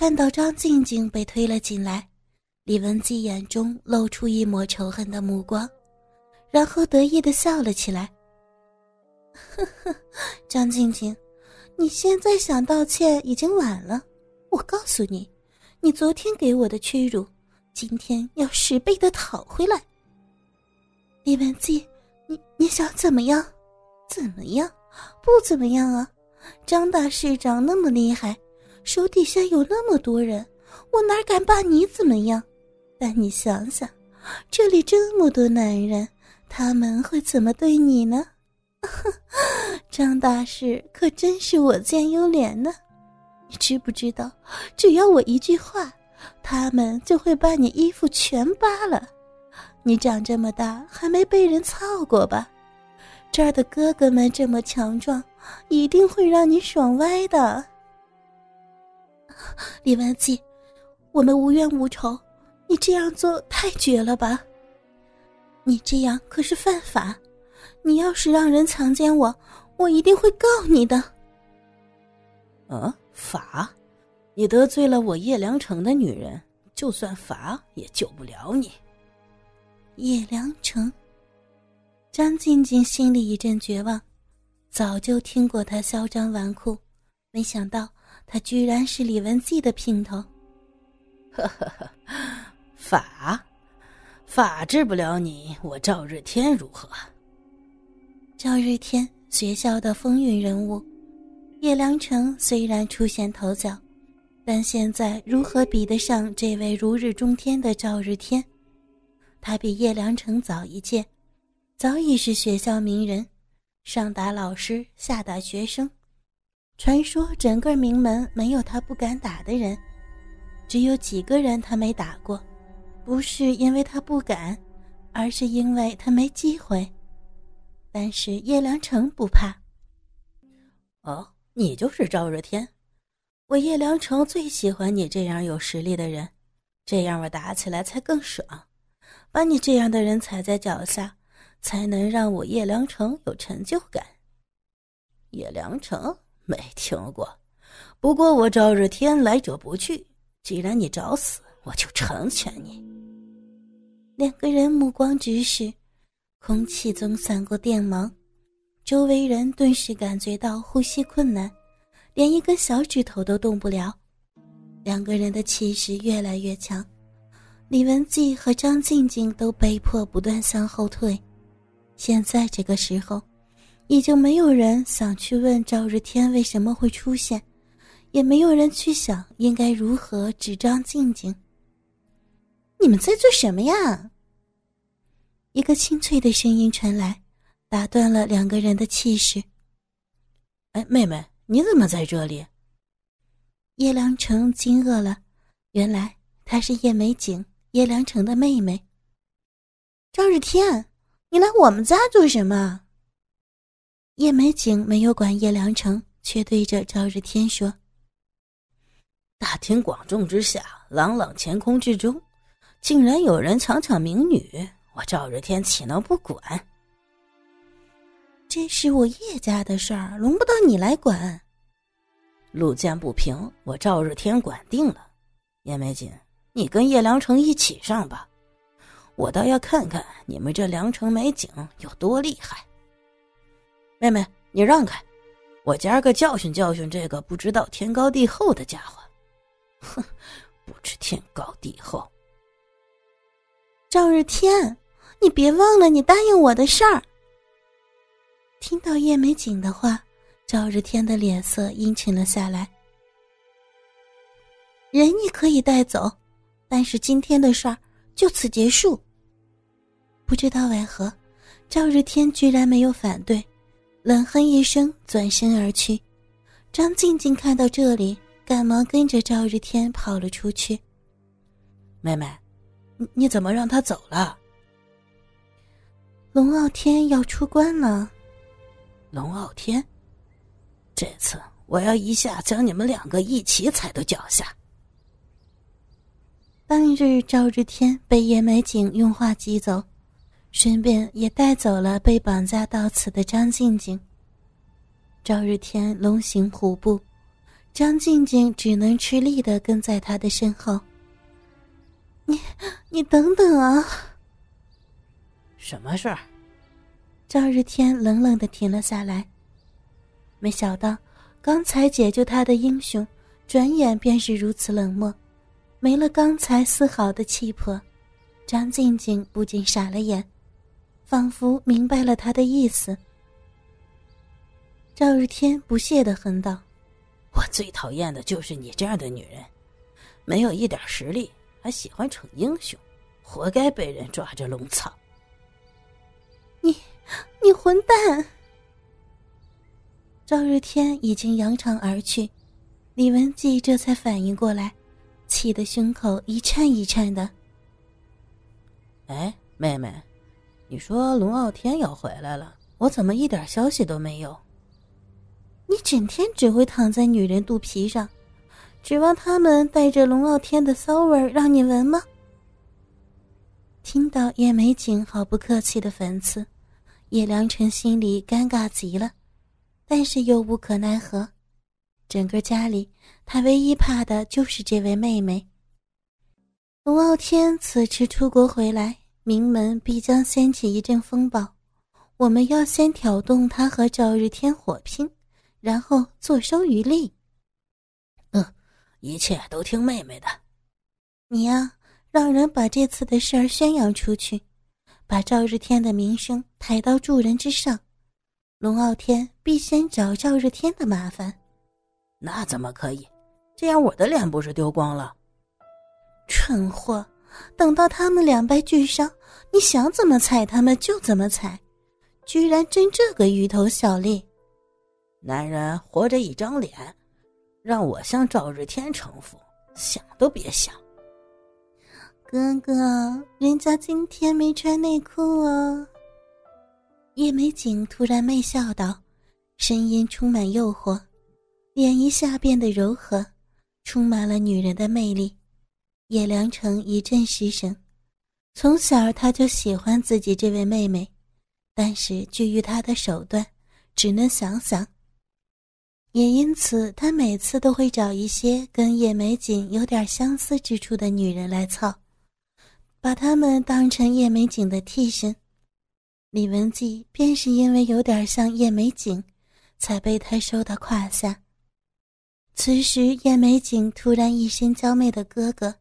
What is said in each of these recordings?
看到张静静被推了进来，李文姬眼中露出一抹仇恨的目光，然后得意的笑了起来。呵呵，张静静，你现在想道歉已经晚了。我告诉你，你昨天给我的屈辱，今天要十倍的讨回来。李文姬，你你想怎么样？怎么样？不怎么样啊！张大市长那么厉害，手底下有那么多人，我哪敢把你怎么样？但你想想，这里这么多男人，他们会怎么对你呢？张大师可真是我见犹怜呢。你知不知道，只要我一句话，他们就会把你衣服全扒了。你长这么大还没被人操过吧？这儿的哥哥们这么强壮，一定会让你爽歪的。李文姬，我们无冤无仇，你这样做太绝了吧？你这样可是犯法，你要是让人强奸我，我一定会告你的。啊？法？你得罪了我叶良辰的女人，就算罚也救不了你。叶良辰，张静静心里一阵绝望。早就听过他嚣张纨绔，没想到他居然是李文季的姘头。呵呵呵，法，法治不了你，我赵日天如何？赵日天，学校的风云人物。叶良辰虽然出现头角，但现在如何比得上这位如日中天的赵日天？他比叶良辰早一届，早已是学校名人，上打老师，下打学生。传说整个名门没有他不敢打的人，只有几个人他没打过，不是因为他不敢，而是因为他没机会。但是叶良辰不怕。哦。你就是赵日天，我叶良辰最喜欢你这样有实力的人，这样我打起来才更爽。把你这样的人踩在脚下，才能让我叶良辰有成就感。叶良辰没听过，不过我赵日天来者不拒，既然你找死，我就成全你。两个人目光直视，空气中散过电芒。周围人顿时感觉到呼吸困难，连一根小指头都动不了。两个人的气势越来越强，李文姬和张静静都被迫不断向后退。现在这个时候，已经没有人想去问赵日天为什么会出现，也没有人去想应该如何指张静静。你们在做什么呀？一个清脆的声音传来。打断了两个人的气势。哎，妹妹，你怎么在这里？叶良辰惊愕了，原来她是叶美景，叶良辰的妹妹。赵日天，你来我们家做什么？叶美景没有管叶良辰，却对着赵日天说：“大庭广众之下，朗朗乾坤之中，竟然有人强抢民女，我赵日天岂能不管？”这是我叶家的事儿，轮不到你来管。路见不平，我赵日天管定了。叶美景，你跟叶良辰一起上吧，我倒要看看你们这良辰美景有多厉害。妹妹，你让开，我今儿个教训教训这个不知道天高地厚的家伙。哼，不知天高地厚。赵日天，你别忘了你答应我的事儿。听到叶美景的话，赵日天的脸色阴沉了下来。人你可以带走，但是今天的事儿就此结束。不知道为何，赵日天居然没有反对，冷哼一声，转身而去。张静静看到这里，赶忙跟着赵日天跑了出去。妹妹，你你怎么让他走了？龙傲天要出关了。龙傲天，这次我要一下将你们两个一起踩到脚下。当日赵日天被叶美景用话击走，顺便也带走了被绑架到此的张静静。赵日天龙行虎步，张静静只能吃力的跟在他的身后。你，你等等啊！什么事儿？赵日天冷冷的停了下来。没想到，刚才解救他的英雄，转眼便是如此冷漠，没了刚才丝毫的气魄。张静静不禁傻了眼，仿佛明白了他的意思。赵日天不屑的哼道：“我最讨厌的就是你这样的女人，没有一点实力，还喜欢逞英雄，活该被人抓着龙草。”你，你混蛋！赵日天已经扬长而去，李文姬这才反应过来，气得胸口一颤一颤的。哎，妹妹，你说龙傲天要回来了，我怎么一点消息都没有？你整天只会躺在女人肚皮上，指望他们带着龙傲天的骚味让你闻吗？听到叶美景毫不客气的讽刺，叶良辰心里尴尬极了，但是又无可奈何。整个家里，他唯一怕的就是这位妹妹。龙傲天此次出国回来。名门必将掀起一阵风暴，我们要先挑动他和赵日天火拼，然后坐收渔利。嗯，一切都听妹妹的。你呀，让人把这次的事儿宣扬出去，把赵日天的名声抬到众人之上。龙傲天必先找赵日天的麻烦。那怎么可以？这样我的脸不是丢光了？蠢货！等到他们两败俱伤，你想怎么踩他们就怎么踩，居然争这个鱼头小利！男人活着一张脸，让我向赵日天臣服，想都别想。哥哥，人家今天没穿内裤啊！叶美景突然媚笑道，声音充满诱惑，脸一下变得柔和，充满了女人的魅力。叶良辰一阵失声。从小他就喜欢自己这位妹妹，但是基于她的手段，只能想想。也因此，他每次都会找一些跟叶美景有点相似之处的女人来操，把她们当成叶美景的替身。李文姬便是因为有点像叶美景，才被他收到胯下。此时，叶美景突然一身娇媚的哥哥。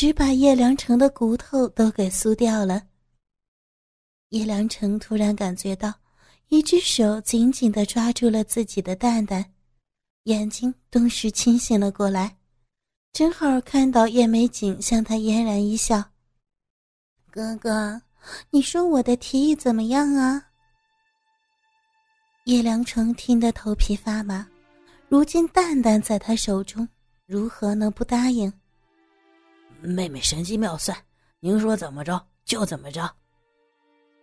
只把叶良辰的骨头都给酥掉了。叶良辰突然感觉到一只手紧紧的抓住了自己的蛋蛋，眼睛顿时清醒了过来，正好看到叶美景向他嫣然一笑：“哥哥，你说我的提议怎么样啊？”叶良辰听得头皮发麻，如今蛋蛋在他手中，如何能不答应？妹妹神机妙算，您说怎么着就怎么着。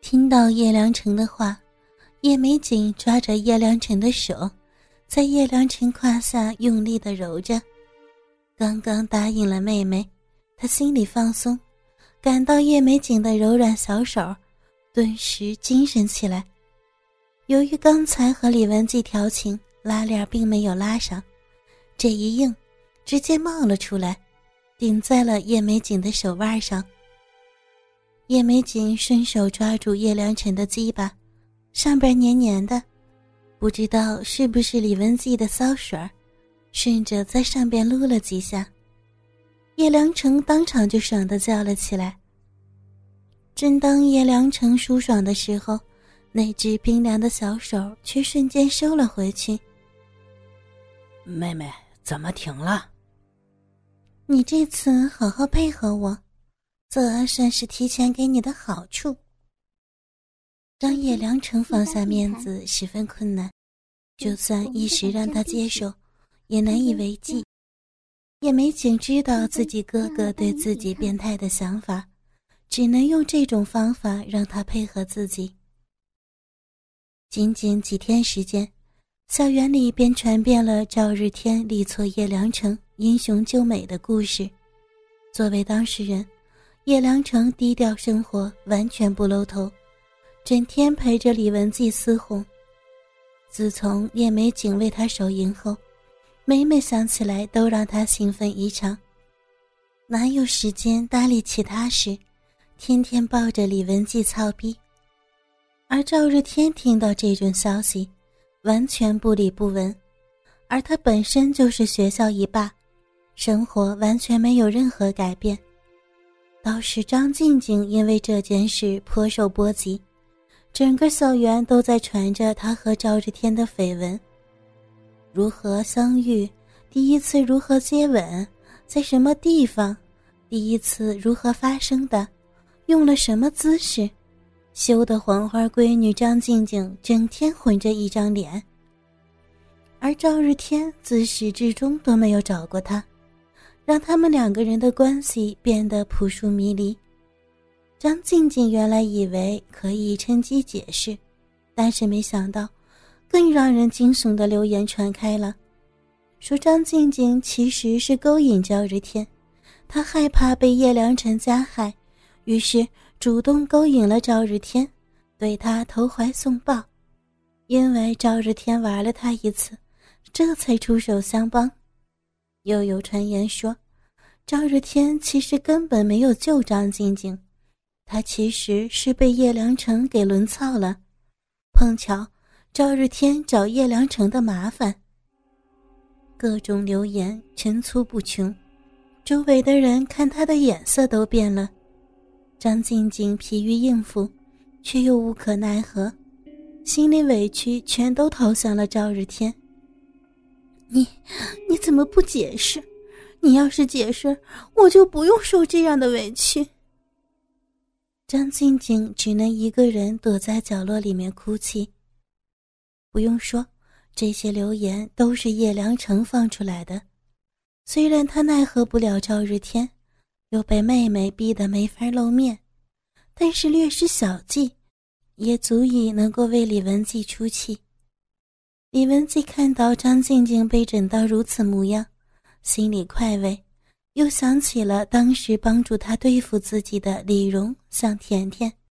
听到叶良辰的话，叶美景抓着叶良辰的手，在叶良辰胯下用力的揉着。刚刚答应了妹妹，她心里放松，感到叶美景的柔软小手，顿时精神起来。由于刚才和李文季调情，拉链并没有拉上，这一硬，直接冒了出来。顶在了叶美锦的手腕上。叶美锦伸手抓住叶良辰的鸡巴，上边黏黏的，不知道是不是李文记的骚水儿顺着在上边撸了几下，叶良辰当场就爽的叫了起来。正当叶良辰舒爽的时候，那只冰凉的小手却瞬间收了回去。妹妹，怎么停了？你这次好好配合我，这算是提前给你的好处。让叶良辰放下面子十分困难，就算一时让他接受，也难以为继。叶美景知道自己哥哥对自己变态的想法，只能用这种方法让他配合自己。仅仅几天时间。校园里便传遍了赵日天力挫叶良辰、英雄救美的故事。作为当事人，叶良辰低调生活，完全不露头，整天陪着李文季厮哄。自从叶美景为他守营后，每每想起来都让他兴奋异常。哪有时间搭理其他事？天天抱着李文季操逼。而赵日天听到这种消息，完全不理不闻。而他本身就是学校一霸，生活完全没有任何改变。倒是张静静因为这件事颇受波及，整个校园都在传着她和赵日天的绯闻。如何相遇？第一次如何接吻？在什么地方？第一次如何发生的？用了什么姿势？羞得黄花闺女张静静整天混着一张脸。而赵日天自始至终都没有找过她，让他们两个人的关系变得扑朔迷离。张静静原来以为可以趁机解释，但是没想到，更让人惊悚的流言传开了，说张静静其实是勾引赵日天，她害怕被叶良辰加害，于是主动勾引了赵日天，对他投怀送抱，因为赵日天玩了他一次。这才出手相帮，又有传言说，赵日天其实根本没有救张静静，他其实是被叶良辰给轮操了，碰巧赵日天找叶良辰的麻烦。各种流言层出不穷，周围的人看他的眼色都变了。张静静疲于应付，却又无可奈何，心里委屈全都投向了赵日天。你你怎么不解释？你要是解释，我就不用受这样的委屈。张静静只能一个人躲在角落里面哭泣。不用说，这些流言都是叶良辰放出来的。虽然他奈何不了赵日天，又被妹妹逼得没法露面，但是略施小计，也足以能够为李文季出气。李文姬看到张静静被整到如此模样，心里快慰，又想起了当时帮助他对付自己的李荣、向甜甜。